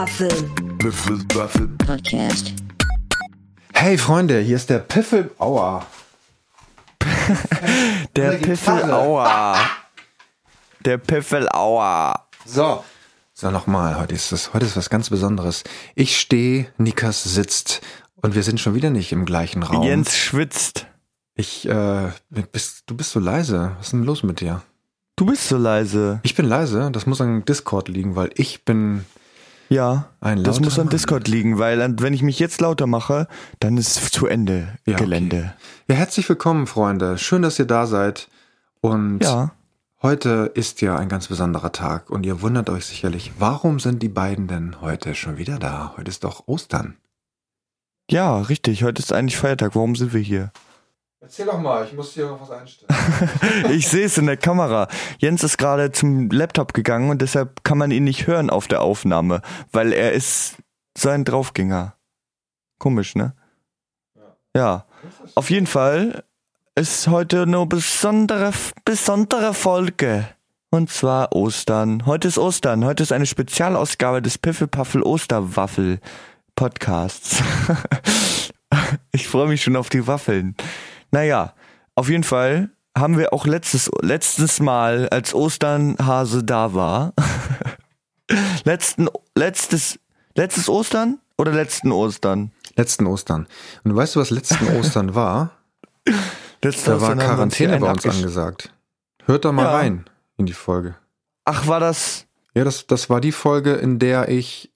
Piffelpuffel. Podcast. Hey Freunde, hier ist der Piffel. Aua. Der Eine Piffelauer. Der Piffelauer. So. So, nochmal. Heute ist es, heute ist was ganz Besonderes. Ich stehe, Nikas sitzt und wir sind schon wieder nicht im gleichen Raum. Jens schwitzt. Ich, äh, bist, du bist so leise. Was ist denn los mit dir? Du bist so leise. Ich bin leise. Das muss an Discord liegen, weil ich bin Ja. ein Das muss an Mann. Discord liegen, weil wenn ich mich jetzt lauter mache, dann ist zu Ende Ja, okay. Gelände. Ja, herzlich willkommen, Freunde. Schön, dass ihr da seid. Und Ja. heute ist ja ein ganz besonderer Tag und ihr wundert euch sicherlich, warum sind die beiden denn heute schon wieder da? Heute ist doch Ostern. Ja, richtig. Heute ist eigentlich Feiertag. Warum sind wir hier? Erzähl doch mal, ich muss hier noch was einstellen. Ich sehe es in der Kamera. Jens ist gerade zum Laptop gegangen und deshalb kann man ihn nicht hören auf der Aufnahme, weil er ist so ein Draufgänger. Komisch, ne? Ja. Auf jeden Fall ist heute eine besondere, besondere Folge. Und zwar Ostern. Heute ist Ostern. Heute ist eine Spezialausgabe des Piffelpaffel Osterwaffel Podcasts. ich freue mich schon auf die Waffeln. Naja, auf jeden Fall haben wir auch letztes, letztes Mal, als Osternhase da war, letzten, letztes, letztes Ostern oder letzten Ostern? Letzten Ostern. Und weißt du, was letzten Ostern war? Letztes Da war Ostern uns hier Quarantäne bei uns angesagt. Hört da mal Ja. rein in die Folge. Ach, war das? Ja, das, das war die Folge, in der ich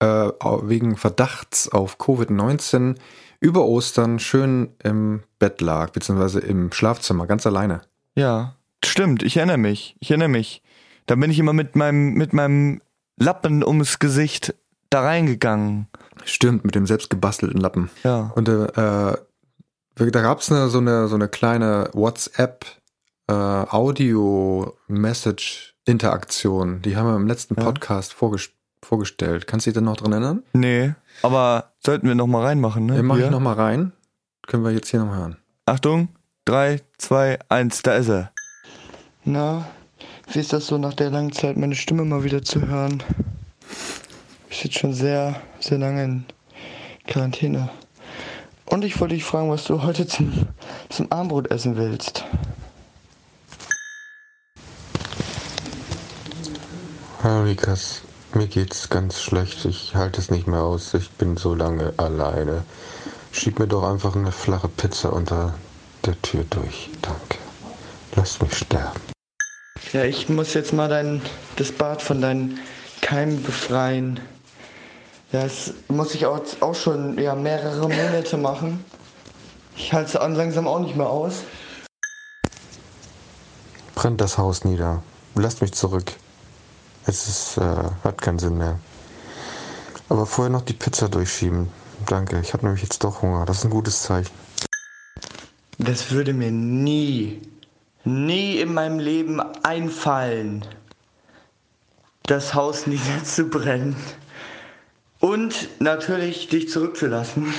äh, wegen Verdachts auf Covid-19 über Ostern schön im Bett lag, beziehungsweise im Schlafzimmer, ganz alleine. Ja, stimmt. Ich erinnere mich. Ich erinnere mich. Da bin ich immer mit meinem, mit meinem Lappen ums Gesicht da reingegangen. Stimmt, mit dem selbstgebastelten Lappen. Ja. Und äh, äh, da gab es eine, so, eine, so eine kleine WhatsApp äh, Audio-Message-Interaktion. Die haben wir im letzten Ja. Podcast vorges vorgestellt. Kannst du dich da noch dran erinnern? Nee, aber sollten wir noch mal reinmachen, ne? Ja, mach ich Hier. noch mal rein. Können wir jetzt hier noch mal hören. Achtung, drei, zwei, eins, da ist er. Na, wie ist das so nach der langen Zeit, meine Stimme mal wieder zu hören? Ich sitze schon sehr, sehr lange in Quarantäne. Und ich wollte dich fragen, was du heute zum, zum Abendbrot essen willst. Hallo Lukas, mir geht's ganz schlecht. Ich halte es nicht mehr aus. Ich bin so lange alleine. Schieb mir doch einfach eine flache Pizza unter der Tür durch. Danke. Lass mich sterben. Ja, ich muss jetzt mal dein, das Bad von deinen Keimen befreien. Das muss ich auch, auch schon ja, mehrere Monate machen. Ich halte es an langsam auch nicht mehr aus. Brennt das Haus nieder. Lasst mich zurück. Es ist, äh, hat keinen Sinn mehr. Aber vorher noch die Pizza durchschieben. Danke. Ich habe nämlich jetzt doch Hunger. Das ist ein gutes Zeichen. Das würde mir nie, nie in meinem Leben einfallen, das Haus niederzubrennen. Und natürlich dich zurückzulassen.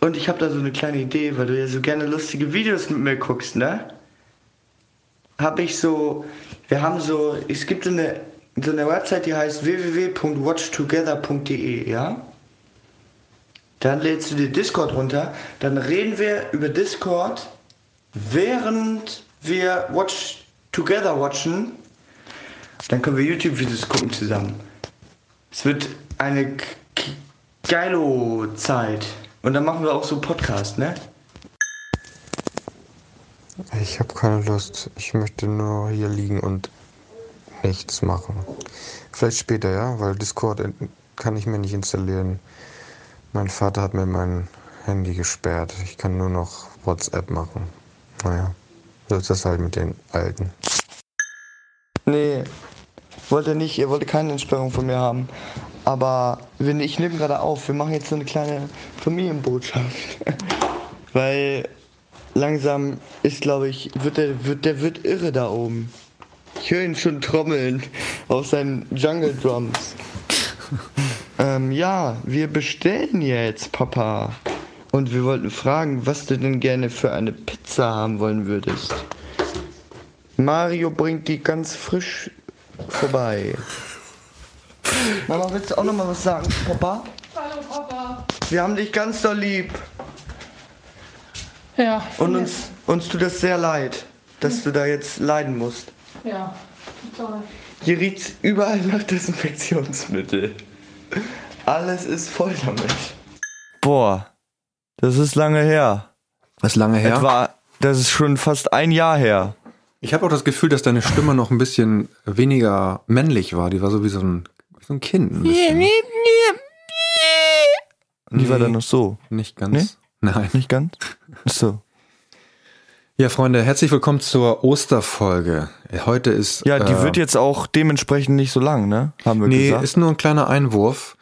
Und ich habe da so eine kleine Idee, weil du ja so gerne lustige Videos mit mir guckst, ne? Habe ich so, wir haben so, es gibt so eine, so eine Website, die heißt www.watchtogether.de, ja? Dann lädst du dir Discord runter, dann reden wir über Discord, während wir Watch Together watchen. Dann können wir YouTube-Videos gucken zusammen. Es wird eine geilo Zeit. Und dann machen wir auch so Podcast, ne? Ich habe keine Lust. Ich möchte nur hier liegen und nichts machen. Vielleicht später, ja, weil Discord kann ich mir nicht installieren. Mein Vater hat mir mein Handy gesperrt. Ich kann nur noch WhatsApp machen. Naja, so ist das halt mit den Alten. Nee, wollte nicht, ihr wollte keine Entsperrung von mir haben. Aber wenn ich nehme gerade auf, wir machen jetzt so eine kleine Familienbotschaft. Weil langsam ist, glaube ich, wird der, wird, der wird irre da oben. Ich höre ihn schon trommeln auf seinen Jungle Drums. ähm, ja, wir bestellen jetzt, Papa. Und wir wollten fragen, was du denn gerne für eine Pizza haben wollen würdest. Mario bringt die ganz frisch vorbei. Mama, willst du auch noch mal was sagen, Papa? Hallo Papa. Wir haben dich ganz doll lieb. Ja. Und uns, uns tut es sehr leid, dass du da jetzt leiden musst. Ja. Toll. Hier riecht's überall nach Desinfektionsmittel. Alles ist voll damit. Boah, das ist lange her. Das ist lange her. Etwa, das ist schon fast ein Jahr her. Ich habe auch das Gefühl, dass deine Stimme noch ein bisschen weniger männlich war. Die war so wie so ein, wie so ein Kind. Ein bisschen. Die war dann noch so. Nicht ganz. Nee? Nein. Nicht ganz? So. Ja, Freunde, herzlich willkommen zur Osterfolge. Heute ist. Ja, die äh, wird jetzt auch dementsprechend nicht so lang, ne? Haben wir Nee, gesagt. ist nur ein kleiner Einwurf.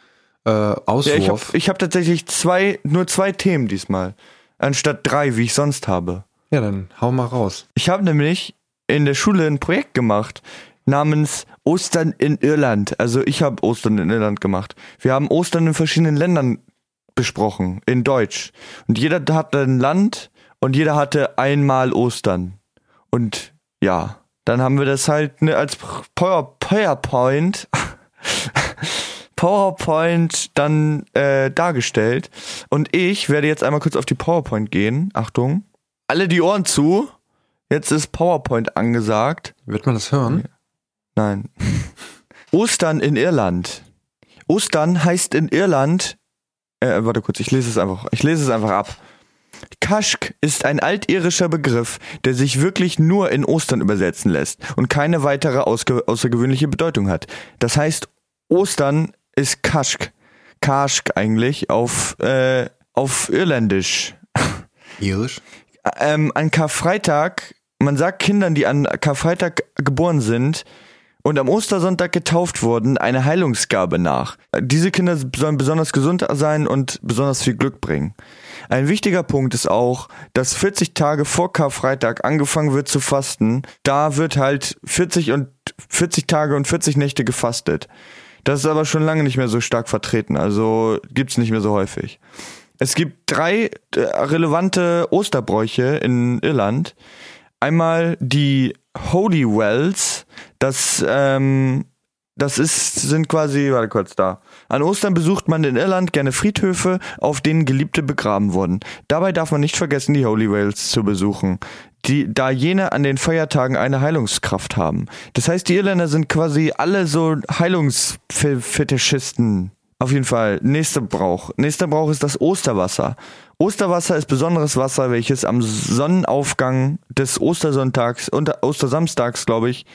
Äh, Auswurf. ja, ich habe hab tatsächlich zwei, nur zwei Themen diesmal. Anstatt drei, wie ich sonst habe. ja, dann hau mal raus. Ich habe nämlich in der Schule ein Projekt gemacht namens Ostern in Irland. Also ich habe Ostern in Irland gemacht. Wir haben Ostern in verschiedenen Ländern besprochen, in Deutsch. Und jeder hatte ein Land und jeder hatte einmal Ostern. Und ja, dann haben wir das halt ne, als Power, PowerPoint PowerPoint dann äh, dargestellt. Und ich werde jetzt einmal kurz auf die PowerPoint gehen. Achtung. Alle die Ohren zu. Jetzt ist PowerPoint angesagt. Wird man das hören? Nein. Ostern in Irland. Ostern heißt in Irland. Äh, warte kurz, ich lese es einfach. Ich lese es einfach ab. Kaschk ist ein altirischer Begriff, der sich wirklich nur in Ostern übersetzen lässt und keine weitere außergewöhnliche Bedeutung hat. Das heißt, Ostern ist Kaschk. Kaschk eigentlich auf, äh, auf Irländisch. Irisch? Ähm, an Karfreitag, man sagt Kindern, die an Karfreitag geboren sind und am Ostersonntag getauft wurden, eine Heilungsgabe nach. Diese Kinder sollen besonders gesund sein und besonders viel Glück bringen. Ein wichtiger Punkt ist auch, dass 40 Tage vor Karfreitag angefangen wird zu fasten. Da wird halt 40 und 40 Tage und 40 Nächte gefastet. Das ist aber schon lange nicht mehr so stark vertreten, also gibt's nicht mehr so häufig. Es gibt drei äh, relevante Osterbräuche in Irland. Einmal die Holy Wells, das ähm, das ist, sind quasi, warte kurz da. An Ostern besucht man in Irland gerne Friedhöfe, auf denen Geliebte begraben wurden. Dabei darf man nicht vergessen, die Holy Whales zu besuchen, die, da jene an den Feiertagen eine Heilungskraft haben. Das heißt, die Irländer sind quasi alle so Heilungsfetischisten. Auf jeden Fall. Nächster Brauch. Nächster Brauch ist das Osterwasser. Osterwasser ist besonderes Wasser, welches am Sonnenaufgang des Ostersonntags und Ostersamstags, glaube ich,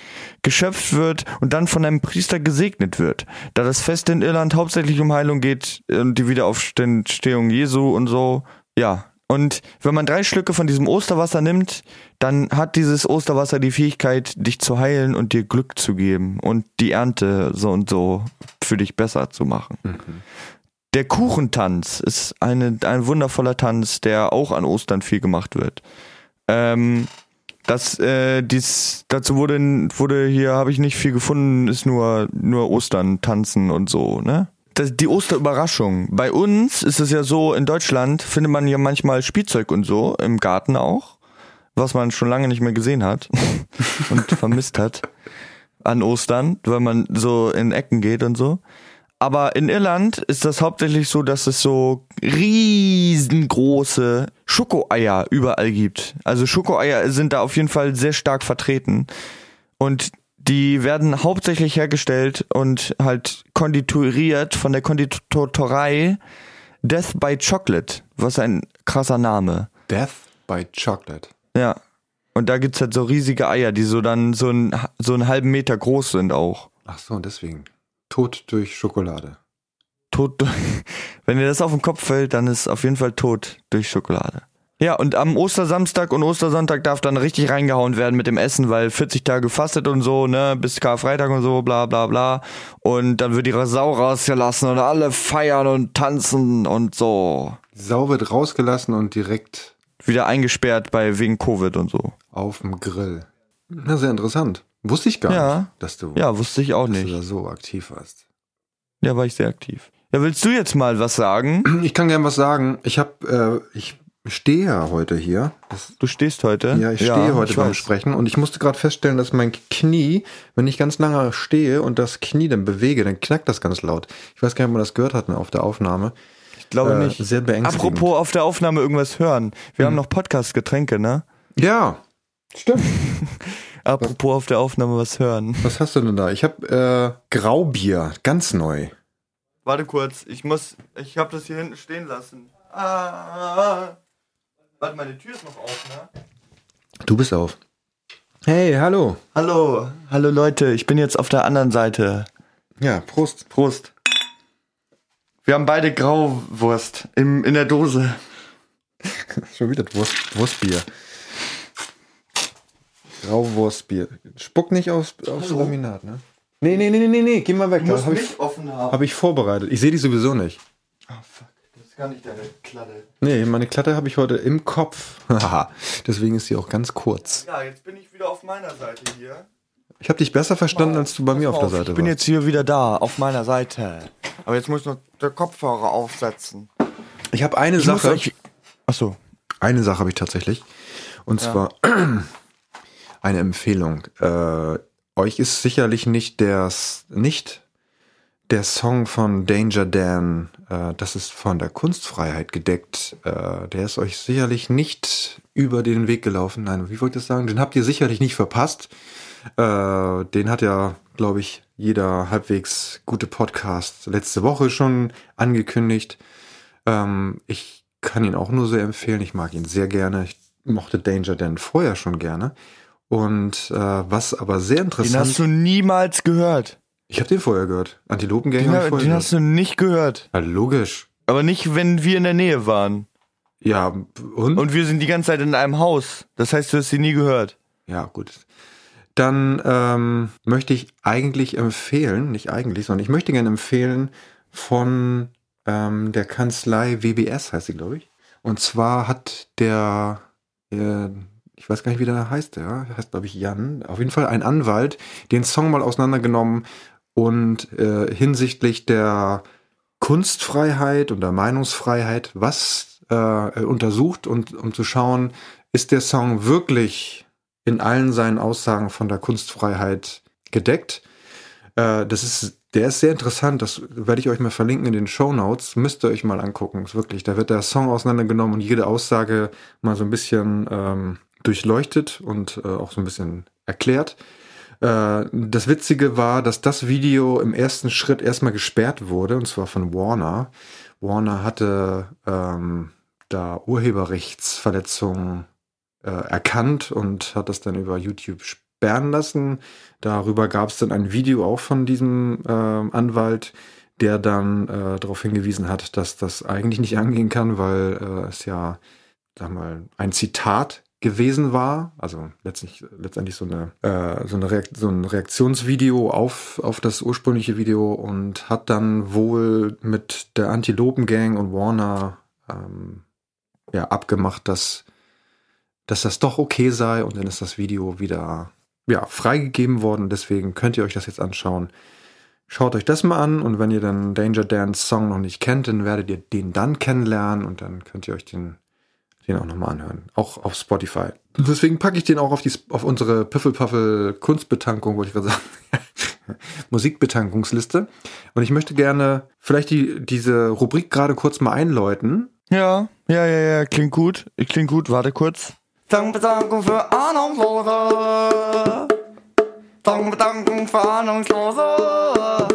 geschöpft wird und dann von einem Priester gesegnet wird. Da das Fest in Irland hauptsächlich um Heilung geht und die Wiederaufstehung Jesu und so. Ja. Und wenn man drei Schlücke von diesem Osterwasser nimmt, dann hat dieses Osterwasser die Fähigkeit, dich zu heilen und dir Glück zu geben und die Ernte so und so für dich besser zu machen. Der Kuchentanz ist eine, ein wundervoller Tanz, der auch an Ostern viel gemacht wird. Ähm, das, äh, dies, dazu wurde, wurde hier, habe ich nicht viel gefunden, ist nur, nur Ostern tanzen und so, ne? Die Osterüberraschung. Bei uns ist es ja so, in Deutschland findet man ja manchmal Spielzeug und so, im Garten auch, was man schon lange nicht mehr gesehen hat und vermisst hat an Ostern, weil man so in Ecken geht und so. Aber in Irland ist das hauptsächlich so, dass es so riesengroße Schokoeier überall gibt. Also Schokoeier sind da auf jeden Fall sehr stark vertreten. Und die werden hauptsächlich hergestellt und halt kondituriert von der Konditorei Death by Chocolate. Was ein krasser Name. Death by Chocolate. Ja. Und da gibt's halt so riesige Eier, die so dann so, ein, so einen halben Meter groß sind auch. Ach so, deswegen. Tod durch Schokolade. Tod durch, wenn dir das auf den Kopf fällt, dann ist auf jeden Fall tot durch Schokolade. Ja, und am Ostersamstag und Ostersonntag darf dann richtig reingehauen werden mit dem Essen, weil 40 Tage fastet und so, ne, bis Karfreitag und so, bla bla bla. Und dann wird die Sau rausgelassen und alle feiern und tanzen und so. Die Sau wird rausgelassen und direkt Wieder eingesperrt bei wegen Covid und so. auf dem Grill. Na, sehr interessant. Wusste ich gar Ja. nicht, dass du, Ja, wusste ich auch dass du nicht. da so aktiv warst. Ja, war ich sehr aktiv. Ja, willst du jetzt mal was sagen? Ich kann gern was sagen. Ich habe, äh, ich stehe ja heute hier. Das, Du stehst heute? ja, ich stehe heute ich beim weiß. Sprechen und ich musste gerade feststellen, dass mein Knie, wenn ich ganz lange stehe und das Knie dann bewege, dann knackt das ganz laut. Ich weiß gar nicht, ob man das gehört hat ne, auf der Aufnahme. Ich glaube Äh, nicht. sehr beängstigend. Apropos auf der Aufnahme irgendwas hören. Wir haben noch Podcast-Getränke, ne? Ja, stimmt. Apropos auf der Aufnahme was hören. Was hast du denn da? Ich habe äh, Graubier, ganz neu. Warte kurz, ich muss, ich habe das hier hinten stehen lassen. Ah, warte, meine Tür ist noch auf, ne? Du bist auf. Hey, hallo. Hallo, hallo Leute, ich bin jetzt auf der anderen Seite. Ja, Prost. Prost. Wir haben beide Grauwurst im, in der Dose. Schon wieder Wurst, Wurstbier. Grauwurstbier. Spuck nicht aufs, aufs Laminat, ne? Nee, nee, nee, nee, nee, geh mal weg. Das habe ich, offen haben. hab ich vorbereitet. Ich sehe dich sowieso nicht. Oh fuck, das ist gar nicht deine Kladde. Nee, meine Klatte habe ich heute im Kopf. Haha, Deswegen ist sie auch ganz kurz. Ja, jetzt bin ich wieder auf meiner Seite hier. Ich habe dich besser verstanden, als du bei mir auf der Seite Ich bin warst. jetzt hier wieder da, auf meiner Seite. Aber jetzt muss ich noch der Kopfhörer aufsetzen. Ich habe eine Ich muss Sache. euch- Achso. Eine Sache habe ich tatsächlich. Und zwar eine Empfehlung. Äh, euch ist sicherlich nicht der, nicht der Song von Danger Dan, äh, das ist von der Kunstfreiheit gedeckt. Äh, der ist euch sicherlich nicht über den Weg gelaufen. Nein, wie wollte ich das sagen? Den habt ihr sicherlich nicht verpasst. Äh, den hat ja, glaube ich, jeder halbwegs gute Podcast letzte Woche schon angekündigt. Ähm, ich kann ihn auch nur sehr empfehlen. Ich mag ihn sehr gerne. Ich mochte Danger Dan vorher schon gerne. Und äh, was aber sehr Den interessant hast du niemals gehört. ich habe den vorher gehört. Antilopengang Den, den gehört. hast du nicht gehört. Ja, logisch. Aber nicht, wenn wir in der Nähe waren. Ja, und? Und wir sind die ganze Zeit in einem Haus. Das heißt, du hast sie nie gehört. Ja, gut. Dann ähm, möchte ich eigentlich empfehlen, nicht eigentlich, sondern ich möchte gerne empfehlen von ähm, der Kanzlei WBS, heißt sie, glaube ich. Und zwar hat der, äh, ich weiß gar nicht, wie der heißt, der heißt, glaube ich, Jan, auf jeden Fall ein Anwalt, den Song mal auseinandergenommen und äh, hinsichtlich der Kunstfreiheit und der Meinungsfreiheit was äh, untersucht und um zu schauen, ist der Song wirklich in allen seinen Aussagen von der Kunstfreiheit gedeckt. Äh, das ist, der ist sehr interessant. Das werde ich euch mal verlinken in den Show Notes. Müsst ihr euch mal angucken. Ist wirklich, da wird der Song auseinandergenommen und jede Aussage mal so ein bisschen ähm, durchleuchtet und äh, auch so ein bisschen erklärt. Äh, das Witzige war, dass das Video im ersten Schritt erstmal gesperrt wurde, und zwar von Warner. Warner hatte ähm, da Urheberrechtsverletzungen äh, erkannt und hat das dann über YouTube sperren lassen. Darüber gab es dann ein Video auch von diesem äh, Anwalt, der dann äh, darauf hingewiesen hat, dass das eigentlich nicht angehen kann, weil äh, es ja, sag mal, ein Zitat gewesen war, also letztlich, letztendlich so eine, äh, so, eine Reakt so ein Reaktionsvideo auf, auf das ursprüngliche Video und hat dann wohl mit der Antilopen-Gang und Warner ähm, ja, abgemacht, dass, dass das doch okay sei und dann ist das Video wieder ja, freigegeben worden. Deswegen könnt ihr euch das jetzt anschauen. Schaut euch das mal an und wenn ihr dann Danger Dance Song noch nicht kennt, dann werdet ihr den dann kennenlernen und dann könnt ihr euch den, den auch nochmal anhören. Auch auf Spotify. Deswegen packe ich den auch auf, die, auf unsere Piffelpaffel Kunstbetankung, wollte ich gerade sagen. Musikbetankungsliste. Und ich möchte gerne vielleicht die, diese Rubrik gerade kurz mal einläuten. Ja, ja, ja, ja, klingt gut. Klingt gut, warte kurz. Dankbedankung für Ahnungslose. Dankbedankung für Ahnungslose.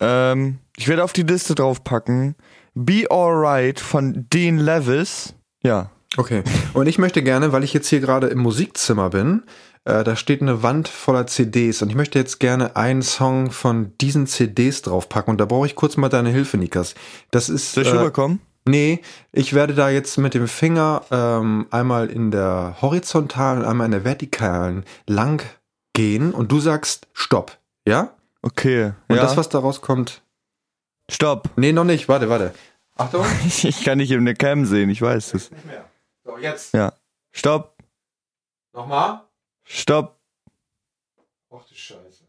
Ähm, ich werde auf die Liste draufpacken. Be Alright von Dean Levis. Ja. Okay. Und ich möchte gerne, weil ich jetzt hier gerade im Musikzimmer bin, äh, da steht eine Wand voller CDs und ich möchte jetzt gerne einen Song von diesen CDs draufpacken und da brauche ich kurz mal deine Hilfe, Nikas. Das ist. Soll ich äh, rüberkommen? Nee, ich werde da jetzt mit dem Finger ähm, einmal in der horizontalen, einmal in der vertikalen lang gehen und du sagst Stopp. Ja? Okay. Und ja. das, was da rauskommt. Stopp. Nee, noch nicht. Warte, warte. Achtung. Ich kann nicht in der Cam sehen, ich weiß es. Nicht mehr. So, jetzt. Ja. Stopp. Nochmal. Stopp. Ach du Scheiße.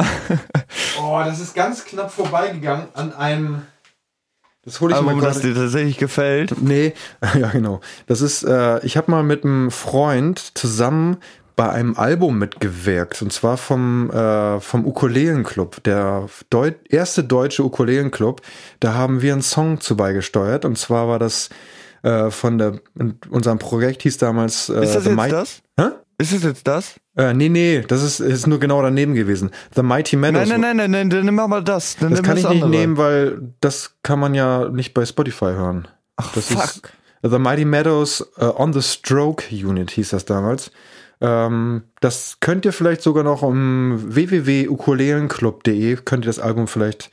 Oh, das ist ganz knapp vorbeigegangen an einem. Das hole ich Aber mal das gerade. dir tatsächlich gefällt. Nee, ja genau. Das ist, äh, ich habe mal mit einem Freund zusammen bei einem Album mitgewirkt und zwar vom äh, vom Ukulelenclub, der Deut erste deutsche Ukulelenclub. Da haben wir einen Song zu beigesteuert und zwar war das äh, von der unserem Projekt hieß damals äh, Ist das The jetzt Might- das? Hä? Ist das jetzt das? Äh, nee, nee, das ist, ist nur genau daneben gewesen. The Mighty Meadows. Nein, nein, nein, nein, nein, dann nimm mal das. Das kann ich nicht nehmen, weil das kann man ja nicht bei Spotify hören. Ach, Das fuck. The Mighty Meadows äh, on the Stroke Unit hieß das damals. Ähm, das könnt ihr vielleicht sogar noch um www.ukulelenclub.de könnt ihr das Album vielleicht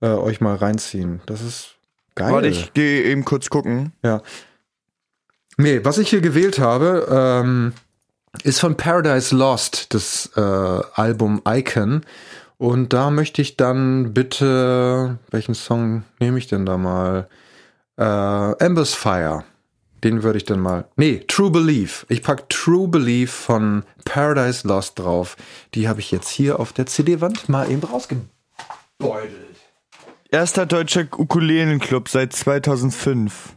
äh, euch mal reinziehen. Das ist geil. Warte, ich gehe eben kurz gucken. Ja. Nee, was ich hier gewählt habe, ähm, ist von Paradise Lost, das äh, Album Icon. Und da möchte ich dann bitte, welchen Song nehme ich denn da mal? Äh, Ember's Fire. Den würde ich dann mal. Nee, True Belief. Ich pack True Belief von Paradise Lost drauf. Die habe ich jetzt hier auf der CD-Wand mal eben rausgebeutelt. Erster deutscher Ukulelenclub seit 2005.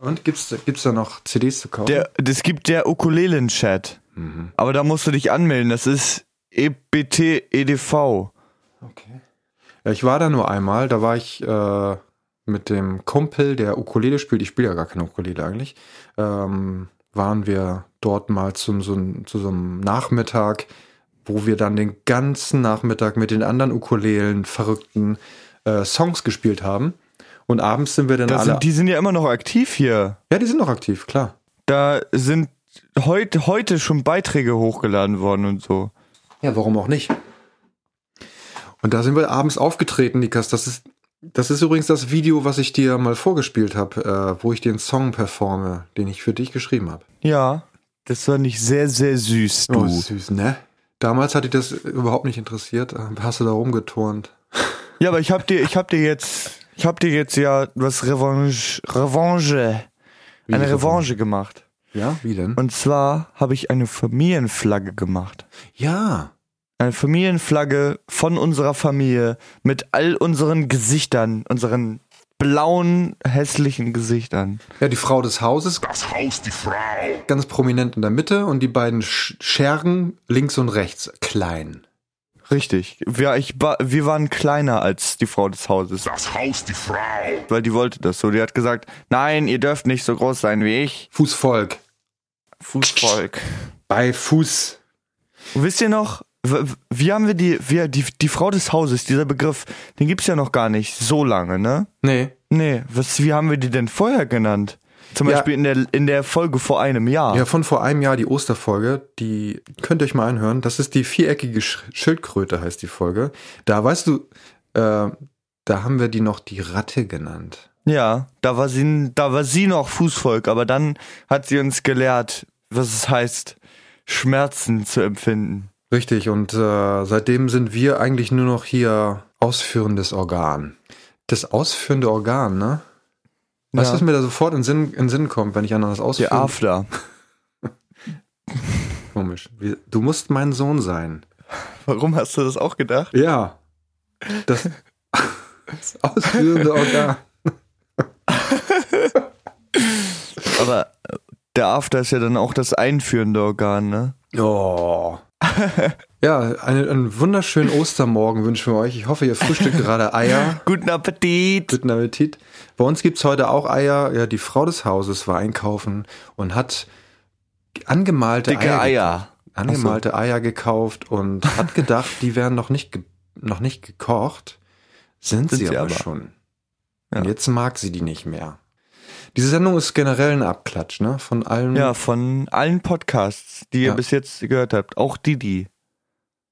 Und gibt's, gibt's da noch CDs zu kaufen? Der, es gibt der Ukulelen-Chat. Mhm. Aber da musst du dich anmelden. Das ist EBT EDV. Okay. Ja, ich war da nur einmal, da war ich äh, mit dem Kumpel, der Ukulele spielt, ich spiele ja gar keine Ukulele eigentlich, ähm, waren wir dort mal zum, so, zu so einem Nachmittag, wo wir dann den ganzen Nachmittag mit den anderen Ukulelen verrückten äh, Songs gespielt haben. Und abends sind wir dann Da alle. sind, die sind ja immer noch aktiv hier. ja, die sind noch aktiv, klar. Da sind heute, heute schon Beiträge hochgeladen worden und so. Ja, warum auch nicht? Und da sind wir abends aufgetreten, Nikas. Das ist, das ist übrigens das Video, was ich dir mal vorgespielt habe, äh, wo ich den Song performe, den ich für dich geschrieben habe. Ja, das war nicht sehr, sehr süß, du. Oh, süß, ne? Damals hat dich das überhaupt nicht interessiert. Äh, Hast du da rumgeturnt? Ja, aber ich hab dir, ich hab dir jetzt, ich hab dir jetzt ja was Revanche, Revanche, Wie eine Revanche? Revanche gemacht. Ja, wie denn? Und zwar habe ich eine Familienflagge gemacht. ja. Eine Familienflagge von unserer Familie mit all unseren Gesichtern, unseren blauen, hässlichen Gesichtern. Ja, die Frau des Hauses, Das Haus, die Frau. ganz prominent in der Mitte und die beiden Sch Schergen links und rechts, klein. Richtig. Wir, ich, wir waren kleiner als die Frau des Hauses, Das Haus, die Frau. weil die wollte das so. Die hat gesagt, nein, ihr dürft nicht so groß sein wie ich. Fußvolk. Fußvolk. Bei Fuß. Und wisst ihr noch, wie haben wir die, wir, die, die Frau des Hauses, dieser Begriff, den gibt's ja noch gar nicht so lange, ne? Nee. Nee, was, wie haben wir die denn vorher genannt? Zum Ja. Beispiel in der, in der Folge vor einem Jahr. Ja, von vor einem Jahr die Osterfolge, die könnt ihr euch mal anhören. Das ist die viereckige Sch Schildkröte, heißt die Folge. Da weißt du, äh, da haben wir die noch die Ratte genannt. Ja, da war sie, da war sie noch Fußvolk, aber dann hat sie uns gelehrt, was es heißt, Schmerzen zu empfinden. Richtig, und äh, seitdem sind wir eigentlich nur noch hier ausführendes Organ. Das ausführende Organ, ne? Weißt du, Ja. was mir da sofort in Sinn, in Sinn kommt, wenn ich an das Der ausführe? After. Komisch. Du musst mein Sohn sein. Warum hast du das auch gedacht? Ja. Das, das ausführende Organ. Aber äh, der After ist ja dann auch das einführende Organ, ne? Oh. ja, eine, einen wunderschönen Ostermorgen wünschen wir euch. Ich hoffe, ihr frühstückt gerade Eier. Guten Appetit! Guten Appetit. Bei uns gibt's heute auch Eier. Ja, die Frau des Hauses war einkaufen und hat angemalte Dicke Eier, Eier. angemalte Eier gekauft und hat gedacht, die wären noch nicht, noch nicht gekocht. Sind, Sind sie, sie aber, aber. schon. Ja. Und jetzt mag sie die nicht mehr. Diese Sendung ist generell ein Abklatsch, ne? Von allen. Ja, von allen Podcasts, die ihr Ja. bis jetzt gehört habt. Auch Didi.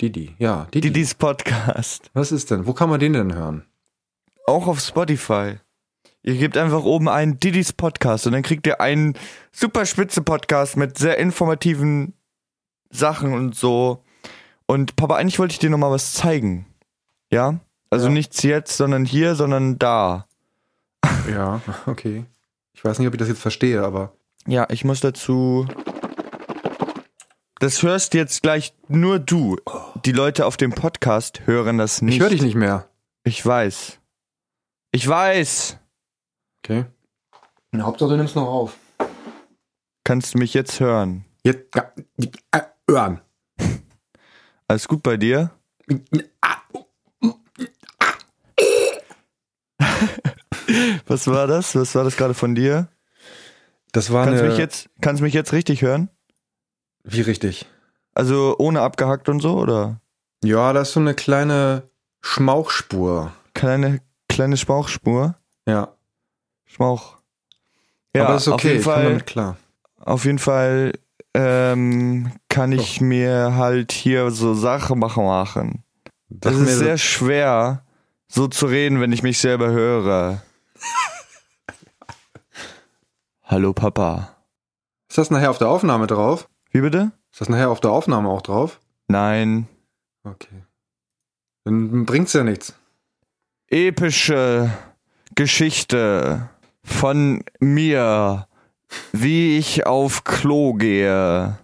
Didi. Ja, Didi. Didis Podcast. Was ist denn? Wo kann man den denn hören? Auch auf Spotify. Ihr gebt einfach oben ein Didis Podcast und dann kriegt ihr einen super spitze Podcast mit sehr informativen Sachen und so. Und Papa, eigentlich wollte ich dir nochmal was zeigen. Ja? Also Ja. nichts jetzt, sondern hier, sondern da. Ja, okay. Ich weiß nicht, ob ich das jetzt verstehe, aber. Ja, ich muss dazu Das hörst jetzt gleich nur du. Die Leute auf dem Podcast hören das nicht. Ich höre dich nicht mehr. Ich weiß. Ich weiß. Okay. Na, Hauptsache du nimmst noch auf. Kannst du mich jetzt hören? Jetzt, ja, äh, hören. Alles gut bei dir? Was war das? Was war das gerade von dir? Das war Kannst du eine, mich jetzt, kannst du mich jetzt richtig hören? wie richtig? Also ohne abgehackt und so oder Ja, da ist so eine kleine Schmauchspur. kleine kleine Spauchspur? Ja. Schmauch. Aber das ist auf okay, jeden ich komme Fall. damit klar. Auf jeden Fall ähm, kann ich mir halt hier so Sachen machen. Das Es ist sehr schwer, so zu reden, wenn ich mich selber höre. Hallo Papa. ist das nachher auf der Aufnahme drauf? Wie bitte? Ist das nachher auf der Aufnahme auch drauf? Nein. Okay. Dann bringt's ja nichts. Epische Geschichte von mir, wie ich auf Klo gehe.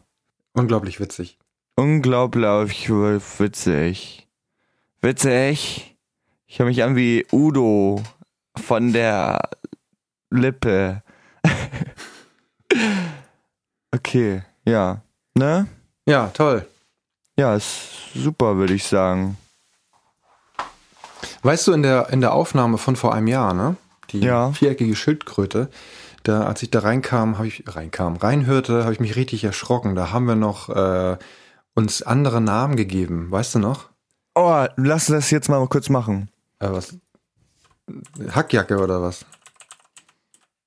Unglaublich witzig. Unglaublich witzig. Witzig. Ich höre mich an wie Udo von der Lippe. Okay, ja. Ne? Ja, toll. Ja, ist super, würde ich sagen. Weißt du, in der, in der Aufnahme von vor einem Jahr, ne? Die Ja. viereckige Schildkröte, da, als ich da reinkam, habe ich, reinkam, reinhörte, habe ich mich richtig erschrocken. Da haben wir noch äh, uns andere Namen gegeben. Weißt du noch? Oh, lass das jetzt mal kurz machen. Äh, was? Hackjacke oder was?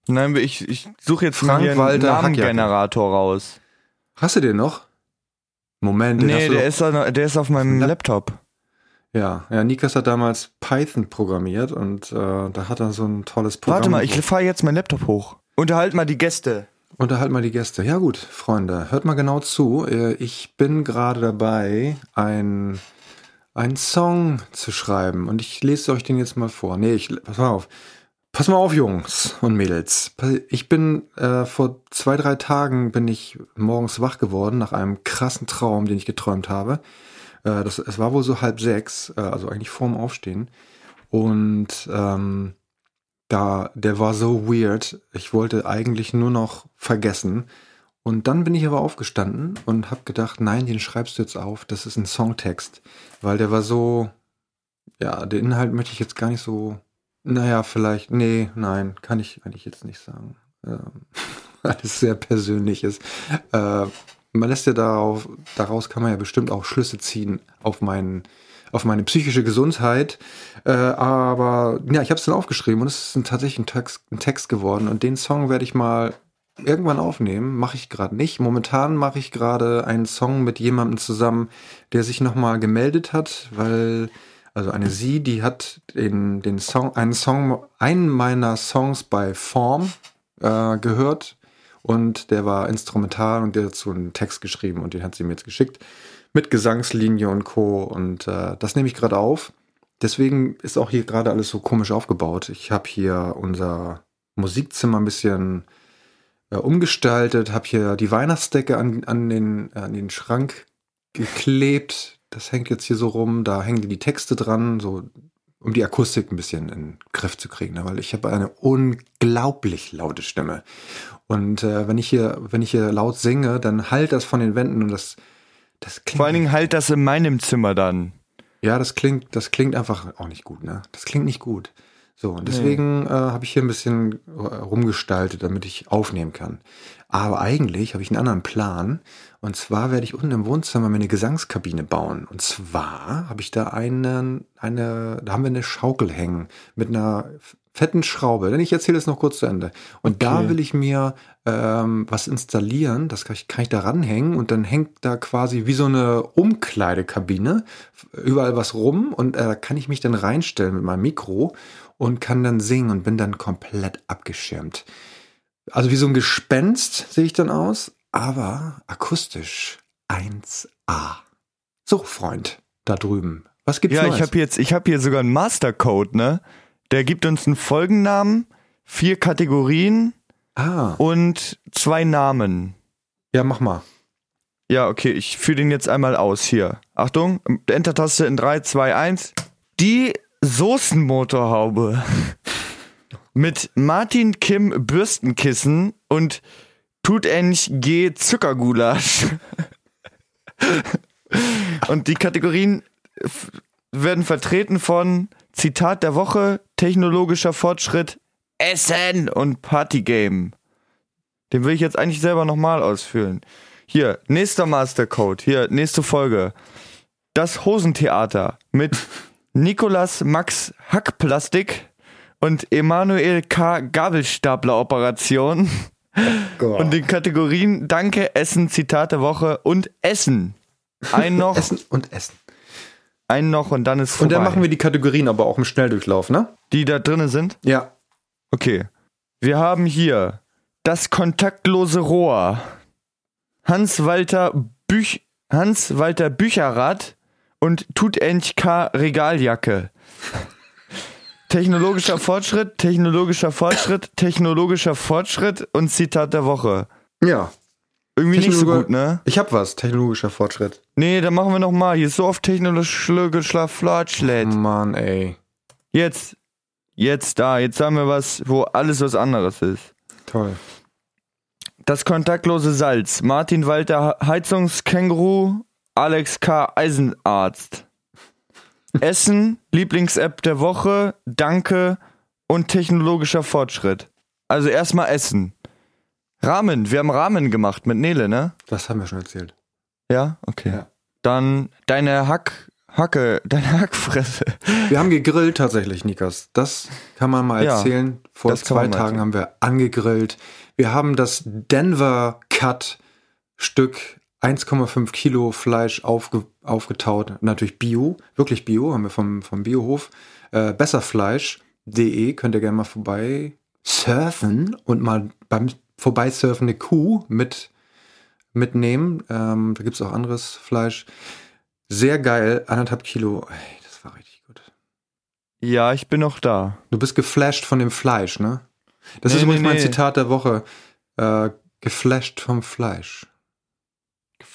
Nein, ich, ich suche jetzt Frank Walter Namengenerator raus. Hast du den noch? Moment, den Nee, der ist, da- der ist auf meinem Lap- Laptop. Ja, ja, Nikas hat damals Python programmiert und äh, da hat er so ein tolles Programm. Warte mal, ich fahre jetzt meinen Laptop hoch. Unterhalt mal die Gäste. Unterhalt mal die Gäste. Ja gut, Freunde, hört mal genau zu. Äh, Ich bin gerade dabei, ein, einen Song zu schreiben und ich lese euch den jetzt mal vor. Nee, ich, pass mal auf. Pass mal auf, Jungs und Mädels. Ich bin äh, vor zwei, drei Tagen bin ich morgens wach geworden nach einem krassen Traum, den ich geträumt habe. Äh, das, es war wohl so halb sechs, äh, also eigentlich vorm Aufstehen. Und ähm, da, der war so weird. Ich wollte eigentlich nur noch vergessen. Und dann bin ich aber aufgestanden und habe gedacht, nein, den schreibst du jetzt auf. Das ist ein Songtext, weil der war so, ja, den Inhalt möchte ich jetzt gar nicht so, naja, vielleicht, nee, nein, kann ich eigentlich jetzt nicht sagen. Ähm, weil sehr persönlich ist. Äh, man lässt ja darauf, daraus kann man ja bestimmt auch Schlüsse ziehen auf meinen auf meine psychische Gesundheit. Äh, aber ja, ich habe es dann aufgeschrieben und es ist ein, tatsächlich ein Text, ein Text geworden. Und den Song werde ich mal irgendwann aufnehmen. Mache ich gerade nicht. Momentan mache ich gerade einen Song mit jemandem zusammen, der sich nochmal gemeldet hat, weil, also eine sie, die hat den, den Song, einen Song, einen meiner Songs bei Form äh, gehört. Und der war instrumental und der hat dazu einen Text geschrieben und den hat sie mir jetzt geschickt mit Gesangslinie und Co. Und äh, das nehme ich gerade auf. Deswegen ist auch hier gerade alles so komisch aufgebaut. Ich habe hier unser Musikzimmer ein bisschen äh, umgestaltet, habe hier die Weihnachtsdecke an, an, den, an den Schrank geklebt. Das hängt jetzt hier so rum. Da hängen die Texte dran, so um die Akustik ein bisschen in den Griff zu kriegen, ne? weil ich habe eine unglaublich laute Stimme. Und äh, wenn ich hier, wenn ich hier laut singe, dann halt das von den Wänden und das, das klingt. Vor allen Dingen halt das in meinem Zimmer dann. Ja, das klingt, das klingt einfach auch nicht gut, ne? Das klingt nicht gut. So, und deswegen äh, habe ich hier ein bisschen äh, rumgestaltet, damit ich aufnehmen kann. Aber eigentlich habe ich einen anderen Plan. Und zwar werde ich unten im Wohnzimmer mir eine Gesangskabine bauen. Und zwar habe ich da einen, eine, da haben wir eine Schaukel hängen mit einer fetten Schraube. Denn ich erzähle es noch kurz zu Ende. Und da Okay. will ich mir ähm, was installieren. Das kann ich, kann ich da ranhängen und dann hängt da quasi wie so eine Umkleidekabine überall was rum und äh, da kann ich mich dann reinstellen mit meinem Mikro und kann dann singen und bin dann komplett abgeschirmt. Also wie so ein Gespenst sehe ich dann aus, aber akustisch 1A. So, Freund, da drüben. Was gibt's Ja, Neues? ich habe jetzt, ich habe hier sogar einen Mastercode, ne? Der gibt uns einen Folgennamen, vier Kategorien ah, und zwei Namen. ja, mach mal. Ja, okay, ich führe den jetzt einmal aus hier. Achtung, Enter-Taste in 3, 2, 1. Die Soßenmotorhaube mit Martin Kim Bürstenkissen und Tutähnlich G Zuckergulasch. und die Kategorien werden vertreten von Zitat der Woche, technologischer Fortschritt, Essen und Partygame. Den will ich jetzt eigentlich selber nochmal ausfüllen. Hier, nächster Mastercode. Hier, nächste Folge. Das Hosentheater mit Nikolas Max Hackplastik und Emanuel K. Gabelstapler Operation. Und den Kategorien Danke, Essen, Zitat der Woche und Essen. Ein noch, Essen und Essen. ein noch und dann ist vorbei. Und dann machen wir die Kategorien aber auch im Schnelldurchlauf, ne? die da drinnen sind. Ja. Okay. Wir haben hier das kontaktlose Rohr. Hans-Walter Büch Hans-Walter Bücherrad und Tutench K. Regaljacke. Technologischer Fortschritt, technologischer Fortschritt, technologischer Fortschritt und Zitat der Woche. Ja. Irgendwie nicht so gut, ne? Ich hab was, technologischer Fortschritt. Nee, dann machen wir noch mal. Hier ist so oft technologischer Fortschritt. Mann, ey. Jetzt, jetzt da, jetzt haben wir was, wo alles was anderes ist. Toll. Das kontaktlose Salz. Martin Walter Heizungskänguru. Alex K. Eisenarzt. Essen, Lieblings-App der Woche, Danke und technologischer Fortschritt. Also erstmal Essen. Rahmen, wir haben Rahmen gemacht mit Nele, ne? Das haben wir schon erzählt. Ja, okay. Ja. Dann deine Hack, Hacke, deine Hackfresse. Wir haben gegrillt tatsächlich, Nikas. Das kann man mal Ja, erzählen. Vor das kann zwei Tagen haben wir angegrillt. Wir haben das Denver Cut Stück 1,5 Kilo Fleisch aufge, aufgetaut. Natürlich Bio, wirklich Bio, haben wir vom, vom Biohof. Äh, besserfleisch.de könnt ihr gerne mal vorbei surfen und mal beim Vorbeisurfen eine Kuh mit mitnehmen. Ähm, da gibt's auch anderes Fleisch. Sehr geil, anderthalb Kilo. Ey, das war richtig gut. Ja, ich bin noch da. Du bist geflasht von dem Fleisch, ne? Das Nee, ist übrigens nee, mein nee. Zitat der Woche. Äh, geflasht vom Fleisch.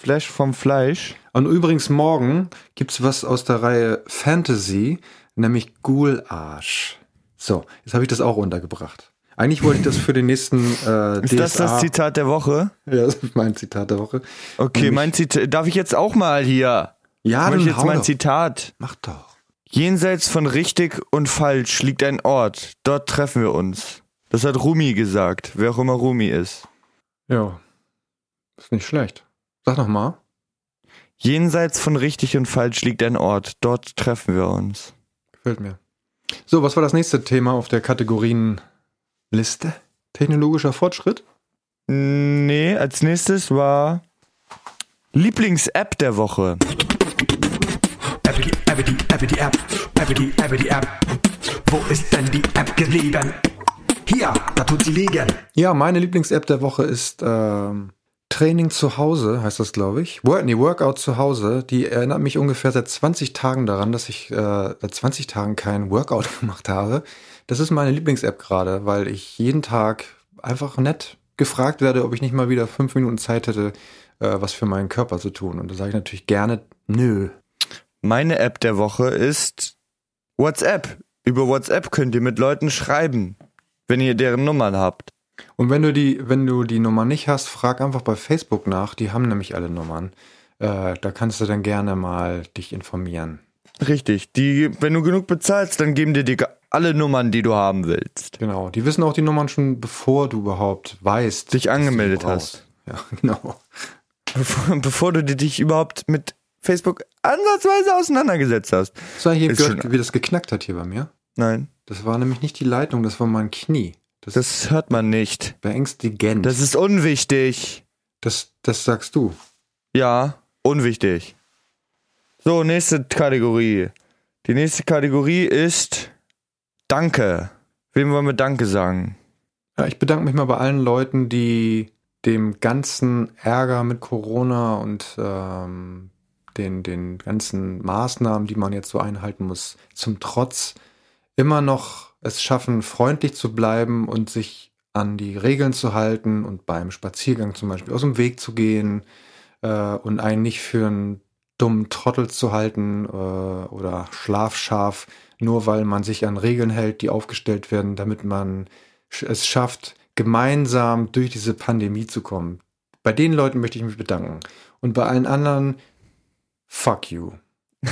Flash vom Fleisch. Und übrigens morgen gibt's was aus der Reihe Fantasy, nämlich Ghoul-Arsch. So, jetzt habe ich das auch untergebracht. Eigentlich wollte ich das für den nächsten äh, Ist DSA. das das Zitat der Woche? Ja, das ist mein Zitat der Woche. Okay, Nämlich- mein Zitat. Darf ich jetzt auch mal hier? Ja, ich dann jetzt hau mein doch. Zitat. Mach doch. Jenseits von richtig und falsch liegt ein Ort. Dort treffen wir uns. Das hat Rumi gesagt, wer auch immer Rumi ist. Ja. Ist nicht schlecht. Sag noch mal. Jenseits von richtig und falsch liegt ein Ort. Dort treffen wir uns. Gefällt mir. So, was war das nächste Thema auf der Kategorienliste? Technologischer Fortschritt? Nee, als nächstes war Lieblings-App der Woche. App, App. Wo ist denn die App geblieben? Hier, da tut sie liegen. Ja, meine Lieblings-App der Woche ist ähm, Training zu Hause, heißt das, glaube ich. Work, nee, Workout zu Hause. Die erinnert mich ungefähr seit 20 Tagen daran, dass ich äh, seit 20 Tagen kein Workout gemacht habe. Das ist meine Lieblings-App gerade, weil ich jeden Tag einfach nett gefragt werde, ob ich nicht mal wieder fünf Minuten Zeit hätte, äh, was für meinen Körper zu tun. Und da sage ich natürlich gerne, nö. Meine App der Woche ist WhatsApp. Über WhatsApp könnt ihr mit Leuten schreiben, wenn ihr deren Nummern habt. Und wenn du die, wenn du die Nummer nicht hast, frag einfach bei Facebook nach. Die haben nämlich alle Nummern. Äh, da kannst du dann gerne mal dich informieren. Richtig. Die, wenn du genug bezahlst, dann geben dir die alle Nummern, die du haben willst. Genau. Die wissen auch die Nummern schon, bevor du überhaupt weißt, Dich dass du die angemeldet brauchst. Ja, genau. Bevor, bevor du dich überhaupt mit Facebook ansatzweise auseinandergesetzt hast. So, hier gehört, wie das geknackt hat hier bei mir. Nein, Das war nämlich nicht die Leitung, das war mein Knie. Das, das hört man nicht. beängstigend. Das ist unwichtig. das, das sagst du. Ja, unwichtig. So, nächste Kategorie. Die nächste Kategorie ist Danke. Wem wollen wir Danke sagen? Ja, ich bedanke mich mal bei allen Leuten, die dem ganzen Ärger mit Corona und ähm, den, den ganzen Maßnahmen, die man jetzt so einhalten muss, zum Trotz immer noch es schaffen, freundlich zu bleiben und sich an die Regeln zu halten und beim Spaziergang zum Beispiel aus dem Weg zu gehen, äh, und einen nicht für einen dummen Trottel zu halten äh, oder schlafscharf, nur weil man sich an Regeln hält, die aufgestellt werden, damit man es schafft, gemeinsam durch diese Pandemie zu kommen. Bei den Leuten möchte ich mich bedanken. Und bei allen anderen, fuck you.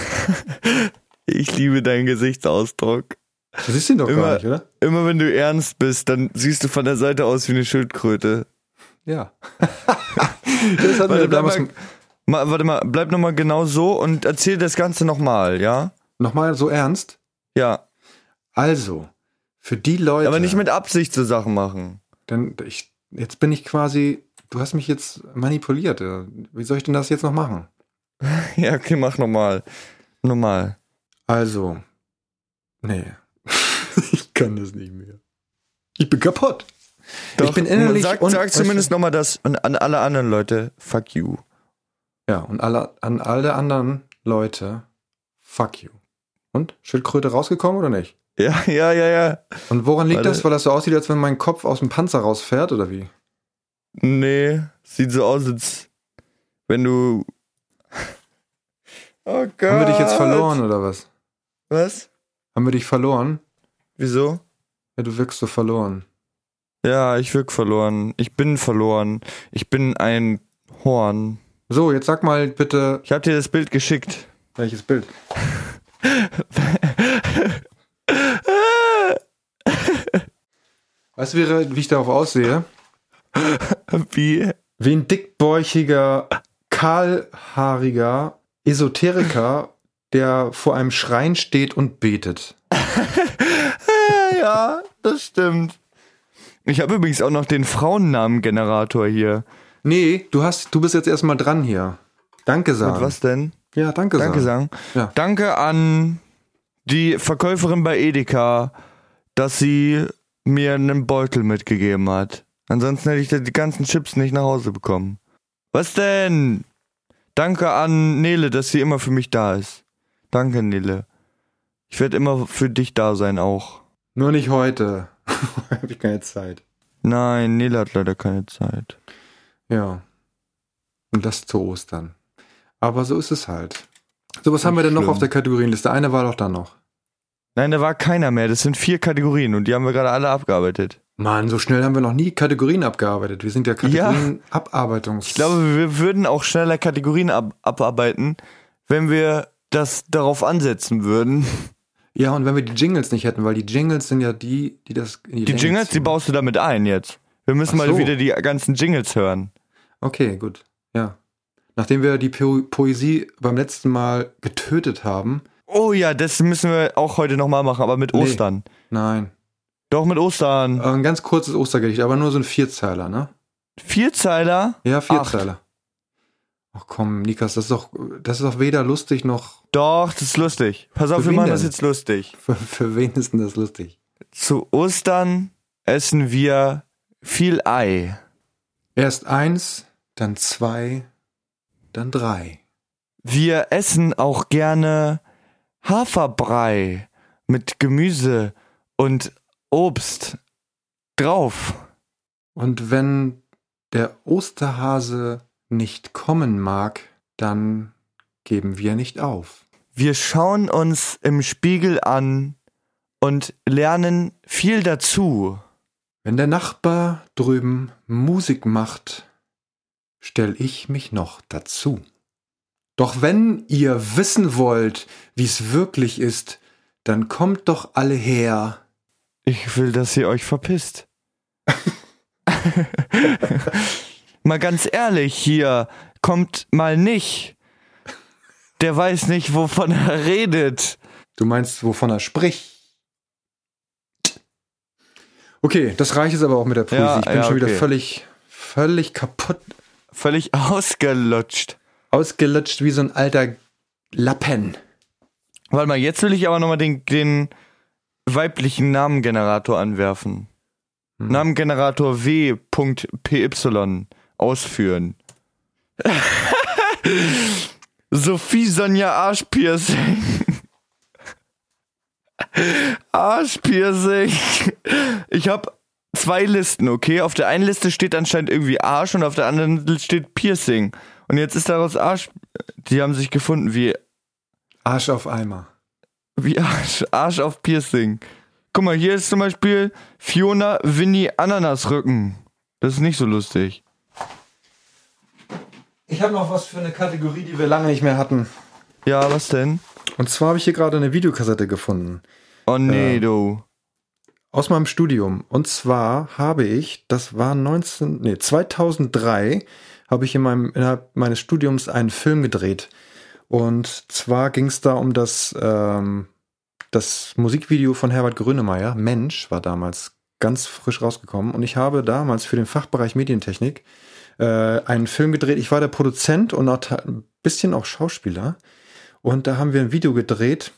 Ich liebe deinen Gesichtsausdruck. Du siehst ihn doch Immer- gar nicht, oder? Immer wenn du ernst bist, dann siehst du von der Seite aus wie eine Schildkröte. Ja. das hatten wir Warte, bleib damals mal, mal, warte mal, bleib nochmal genau so und erzähl das Ganze nochmal, ja? nochmal so ernst. Ja. Also, für die Leute. Aber nicht mit Absicht so Sachen machen. Dann, ich, jetzt bin ich quasi, du hast mich jetzt manipuliert. Wie soll ich denn das jetzt noch machen? Ja, okay, mach nochmal. Normal. Also, nee. Ich kann das nicht mehr. Ich bin kaputt. ich bin innerlich Sag, und- sag zumindest nochmal das und an alle anderen Leute, fuck you. Ja, und alle, an alle anderen Leute, fuck you. Und? Schildkröte rausgekommen oder nicht? Ja, ja, ja, ja. Und woran liegt Warte. das? Weil das so aussieht, als wenn mein Kopf aus dem Panzer rausfährt oder wie? Nee, sieht so aus, als wenn du. Oh Gott. Haben wir dich jetzt verloren oder was? Was? Haben wir dich verloren? Wieso? Ja, du wirkst so verloren. Ja, ich wirk verloren. Ich bin verloren. Ich bin ein Horn. So, jetzt sag mal bitte, Ich hab dir das Bild geschickt. welches Bild? Du, wie, wie ich darauf aussehe? Wie? Wie ein dickbäuchiger, kahlhaariger Esoteriker, der vor einem Schrein steht und betet. Ja, das stimmt. Ich habe übrigens auch noch den Frauennamengenerator hier. Nee, du hast, du bist jetzt erstmal dran hier. Danke sagen. Und was denn? Ja, danke, Danke sagen. sagen. Ja. Danke an die Verkäuferin bei Edeka, dass sie mir einen Beutel mitgegeben hat. Ansonsten hätte ich die ganzen Chips nicht nach Hause bekommen. Was denn? Danke an Nele, dass sie immer für mich da ist. Danke, Nele. Ich werde immer für dich da sein auch. Nur nicht heute. Habe ich keine Zeit. Nein, Nele hat leider keine Zeit. Ja. Und das zu Ostern. Aber so ist es halt. So, was haben wir denn noch schlimm. auf der Kategorienliste? Eine war doch da noch. Nein, da war keiner mehr. Das sind vier Kategorien und die haben wir gerade alle abgearbeitet. Mann, so schnell haben wir noch nie Kategorien abgearbeitet. Wir sind ja Kategorien-Abarbeitungs... Ich glaube, wir würden auch schneller Kategorien ab abarbeiten, wenn wir das darauf ansetzen würden. Ja, und wenn wir die Jingles nicht hätten, weil die Jingles sind ja die, die das die, Die Jingles, die ziehen. baust du damit ein jetzt. Wir müssen Ach mal so. wieder die ganzen Jingles hören. Okay, gut. Ja. Nachdem wir die po Poesie beim letzten Mal getötet haben. Oh ja, das müssen wir auch heute nochmal machen, aber mit Nee. Ostern. Nein. Doch mit Ostern. Ein ganz kurzes Ostergedicht, aber nur so ein Vierzeiler, ne? Vierzeiler? Ja, Vierzeiler. Ach komm, Nikas, das ist doch, das ist doch weder lustig noch. Doch, das ist lustig. Pass auf, Für wir machen das denn? jetzt lustig. Für, für wen ist denn das lustig? Zu Ostern essen wir viel Ei. Erst eins, dann zwei, dann drei. Wir essen auch gerne Haferbrei mit Gemüse und Obst drauf. Und wenn der Osterhase nicht kommen mag, dann geben wir nicht auf. Wir schauen uns im Spiegel an und lernen viel dazu. Wenn der Nachbar drüben Musik macht, stell ich mich noch dazu. Doch wenn ihr wissen wollt, wie's wirklich ist, dann kommt doch alle her. Ich will, dass ihr euch verpisst. mal ganz ehrlich hier, kommt mal nicht. Der weiß nicht, wovon er redet. Du meinst, wovon er spricht? Okay, das reicht jetzt aber auch mit der Poesie. Ja, ich bin ja, schon wieder okay. völlig, völlig kaputt, Völlig ausgelutscht. ausgelutscht wie so ein alter Lappen. Warte mal, jetzt will ich aber nochmal den, den weiblichen Namengenerator anwerfen. Hm. Namengenerator W.py ausführen. Sophie Sonja Arschpiercing. Arschpiercing. Ich habe zwei Listen, okay? Auf der einen Liste steht anscheinend irgendwie Arsch und auf der anderen steht Piercing. Und jetzt ist daraus Arsch. Die haben sich gefunden wie, Arsch auf Eimer. wie Arsch, Arsch auf Piercing. Guck mal, hier ist zum Beispiel Fiona Winnie Ananasrücken. Das ist nicht so lustig. Ich habe noch was für eine Kategorie, die wir lange nicht mehr hatten. Ja, was denn? Und zwar habe ich hier gerade eine Videokassette gefunden. Oh nee, du. Aus meinem Studium. Und zwar habe ich, das war 19, nee, 2003, habe ich in meinem, innerhalb meines Studiums einen Film gedreht. Und zwar ging es da um das, ähm, das Musikvideo von Herbert Grönemeyer. Mensch war damals ganz frisch rausgekommen. Und ich habe damals für den Fachbereich Medientechnik äh, einen Film gedreht. Ich war der Produzent und auch ein bisschen auch Schauspieler. Und da haben wir ein Video gedreht.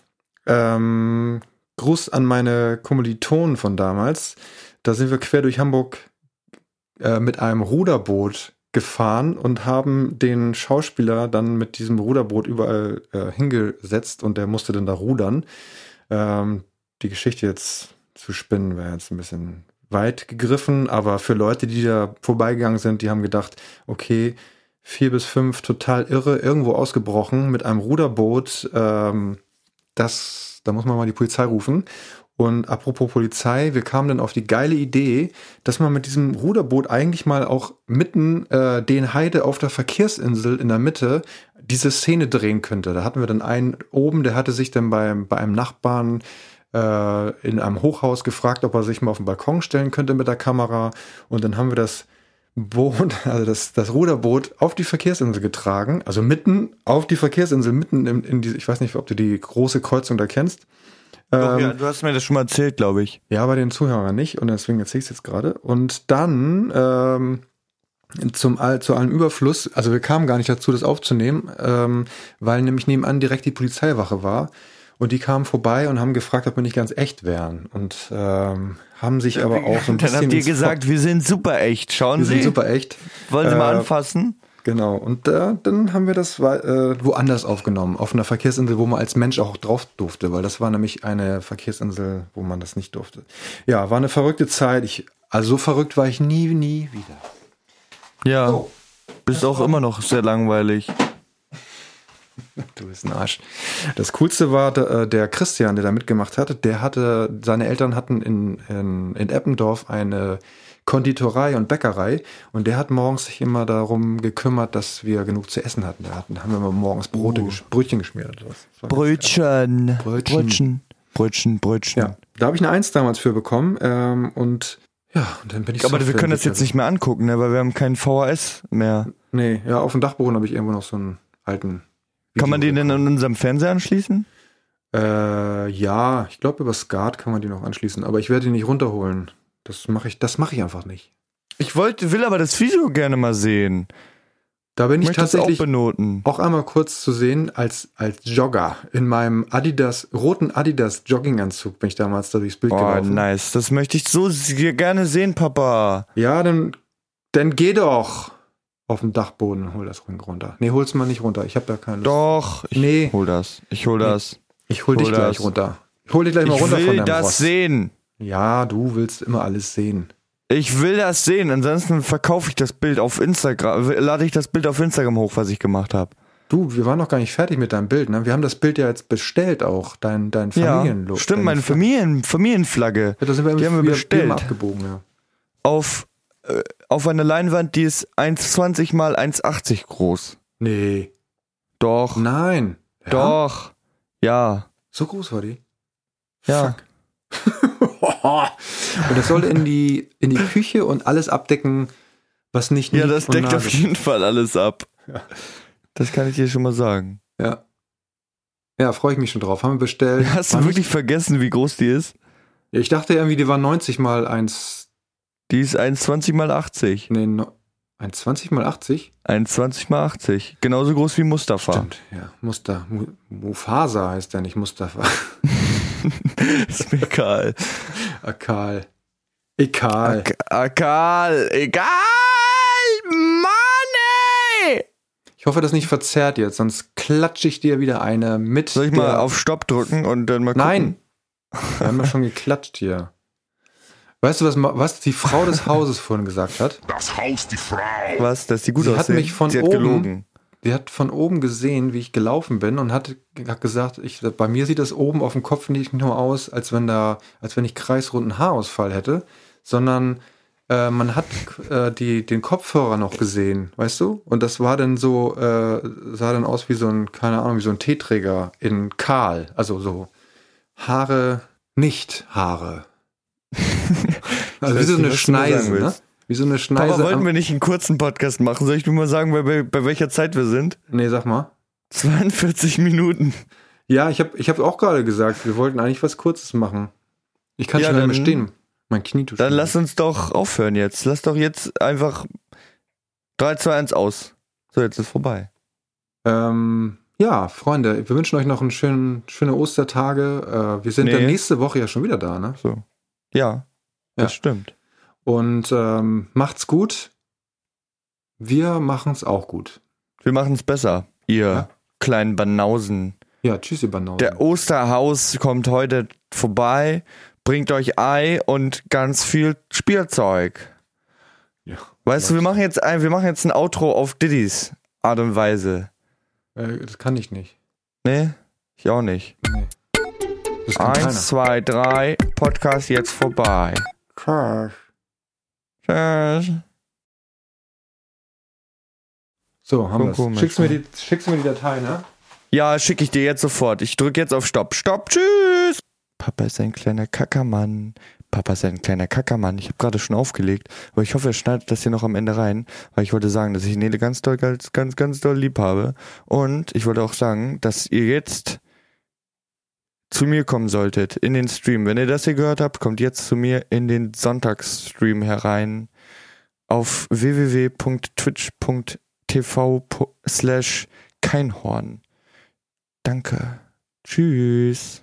Ähm, Gruß an meine Kommilitonen von damals. Da sind wir quer durch Hamburg äh, mit einem Ruderboot gefahren und haben den Schauspieler dann mit diesem Ruderboot überall äh, hingesetzt und der musste dann da rudern. Ähm, die Geschichte jetzt zu spinnen wäre jetzt ein bisschen weit gegriffen, aber für Leute, die da vorbeigegangen sind, die haben gedacht, okay, vier bis fünf total irre, irgendwo ausgebrochen mit einem Ruderboot. Ähm, das, da muss man mal die Polizei rufen. Und apropos Polizei, wir kamen dann auf die geile Idee, dass man mit diesem Ruderboot eigentlich mal auch mitten äh, den Heide auf der Verkehrsinsel in der Mitte diese Szene drehen könnte. Da hatten wir dann einen oben, der hatte sich dann bei, bei einem Nachbarn äh, in einem Hochhaus gefragt, ob er sich mal auf den Balkon stellen könnte mit der Kamera. Und dann haben wir das Boot, also das, das Ruderboot auf die Verkehrsinsel getragen, also mitten auf die Verkehrsinsel, mitten in, in die, ich weiß nicht, ob du die große Kreuzung da kennst. Doch, Ähm, ja, du hast mir das schon mal erzählt, glaube ich. ja, bei den Zuhörern nicht und deswegen erzähle ich es jetzt gerade. Und dann ähm, zum all, zu allem Überfluss, also wir kamen gar nicht dazu, das aufzunehmen, ähm, weil nämlich nebenan direkt die Polizeiwache war und die kamen vorbei und haben gefragt, ob wir nicht ganz echt wären und ähm, haben sich aber auch so ein Dann bisschen habt ihr gesagt, wir sind super echt. Schauen wir Sie. sind super echt. Wollen Sie mal Äh, anfassen? Genau, und äh, dann haben wir das äh, woanders aufgenommen, auf einer Verkehrsinsel, wo man als Mensch auch drauf durfte, weil das war nämlich eine Verkehrsinsel, wo man das nicht durfte. Ja, war eine verrückte Zeit. Ich, also so verrückt war ich nie, nie wieder. Ja. Oh. Bist auch immer noch sehr langweilig. Du bist ein Arsch. Das Coolste war der, äh, der Christian, der da mitgemacht hatte. Der hatte, seine Eltern hatten in, in, in Eppendorf eine Konditorei und Bäckerei und der hat morgens sich immer darum gekümmert, dass wir genug zu essen hatten. Da hatten, haben wir immer morgens Brote, gesch- Brötchen geschmiert. Brötchen. Brötchen. Brötchen. Brötchen, Brötchen. Ja, da habe ich eine Eins damals für bekommen ähm, und ja, und dann bin ich Aber wir können das jetzt nicht mehr angucken, ne, weil wir haben keinen VHS mehr. Nee, ja, auf dem Dachboden habe ich irgendwo noch so einen alten. Kann man den denn an unserem Fernseher anschließen? Äh, ja, ich glaube über SCART kann man die noch anschließen, aber ich werde die nicht runterholen. Das mache ich, das mache ich einfach nicht. Ich wollte, will aber das Video gerne mal sehen. Da bin Ich ich auch tatsächlich benoten. auch einmal kurz zu sehen als als Jogger in meinem Adidas roten Adidas Jogginganzug bin ich damals da durchs Bild Oh, gelaufen. nice. Das möchte ich so sehr gerne sehen, Papa. Ja, dann dann geh doch auf den Dachboden und hol das Ring runter. Nee, hol's mal nicht runter. Ich habe da keine Lust. Doch. Ich Nee. hol das. Ich hol das. Ich hol dich hol gleich das. runter. Ich hol dich gleich mal Ich runter von will deinem das Ross. sehen. Ja, du willst immer alles sehen. Ich will das sehen. Ansonsten verkaufe ich das Bild auf Instagram. Lade ich das Bild auf Instagram hoch, was ich gemacht habe. Du, wir waren noch gar nicht fertig mit deinem Bild, ne? Wir haben das Bild ja jetzt bestellt auch, dein, dein Ja, Familienlook. stimmt, deine meine Fa- Familien, Familienflagge. Ja, da sind wir Die haben wir bestellt. abgebogen, ja. Auf, äh, auf einer Leinwand, die ist 1,20 mal 1,80 groß. Nee. Doch, Nein. Ja? doch. Ja, So groß war die? ja. und das soll in die, in die Küche und alles abdecken, was nicht Ja, das deckt auf jeden Fall alles ab. Das kann ich dir schon mal sagen. Ja. Ja, freue ich mich schon drauf. Haben wir bestellt. Hast du wirklich vergessen, wie groß die ist? Ja, ich dachte irgendwie, die war 90 mal 1, Die ist 1,20 mal 80. nee, no- 1,20 mal 80? 1,20 mal 80. Genauso groß wie Mustafa. Stimmt, ja. Muster, Mu- Mufasa heißt der nicht Mustafa. Ist mir egal. Akal. Egal. Egal. Egal. Mann, ey. Ich hoffe, das nicht verzerrt jetzt, sonst klatsche ich dir wieder eine mit. Soll ich mal auf Stopp drücken und dann mal gucken? Nein! Wir haben ja schon geklatscht hier. Weißt du, was, was die Frau des Hauses vorhin gesagt hat? Das Haus die Frau. Was, dass die gut Sie hat aussehen? mich von Sie hat oben- gelogen. Sie hat von oben gesehen, wie ich gelaufen bin und hat, hat gesagt, ich, bei mir sieht das oben auf dem Kopf nicht nur aus, als wenn da, als wenn ich kreisrunden Haarausfall hätte, sondern äh, man hat äh, die, den Kopfhörer noch gesehen, weißt du? Und das war dann so, äh, sah dann aus wie so ein, keine Ahnung, wie so ein Teeträger in kahl, also so Haare, nicht Haare. Also wie weiß so eine Schneise, ne? Wie so eine Schneise. Aber wollten wir nicht einen kurzen Podcast machen? Soll ich nur mal sagen, bei, bei, welcher Zeit wir sind? nee, sag mal. 42 Minuten. Ja, ich habe ich hab auch gerade gesagt, wir wollten eigentlich was Kurzes machen. Ich kann Ja, schon nicht mehr stehen. Mein Knie tut Dann lass uns doch aufhören jetzt. Lass doch jetzt einfach 3, 2, 1 aus. So, jetzt ist vorbei. Ähm, ja, Freunde, wir wünschen euch noch einen schönen, schöne Ostertage. Äh, wir sind Nee. dann nächste Woche ja schon wieder da, ne? So. Ja, Ja. das stimmt. Und ähm, macht's gut. Wir machen's auch gut. Wir machen es besser, ihr Ja. kleinen Banausen. Ja, tschüss, ihr Banausen. Der Osterhaus kommt heute vorbei, bringt euch Ei und ganz viel Spielzeug. Ja. Weißt du, wir machen jetzt ein, wir machen jetzt ein Outro auf Diddy's Art und Weise. Äh, das kann ich nicht. Ne? Ich auch nicht. Nee. Kann keiner. Eins, zwei, drei, Podcast jetzt vorbei. Crash. Tschüss. So, haben wir's. komisch, Schickst du mir die, schickst du mir die Datei, ne? Ja, schicke ich dir jetzt sofort. Ich drücke jetzt auf Stopp. Stopp, tschüss. Papa ist ein kleiner Kackermann. Papa ist ein kleiner Kackermann. Ich habe gerade schon aufgelegt, aber ich hoffe, er schneidet das hier noch am Ende rein, weil ich wollte sagen, dass ich Nele ganz doll, ganz, ganz, ganz doll lieb habe. Und ich wollte auch sagen, dass ihr jetzt zu mir kommen solltet in den Stream. Wenn ihr das hier gehört habt, kommt jetzt zu mir in den Sonntagsstream herein auf www.twitch.tv slash keinhorn. Danke. Tschüss.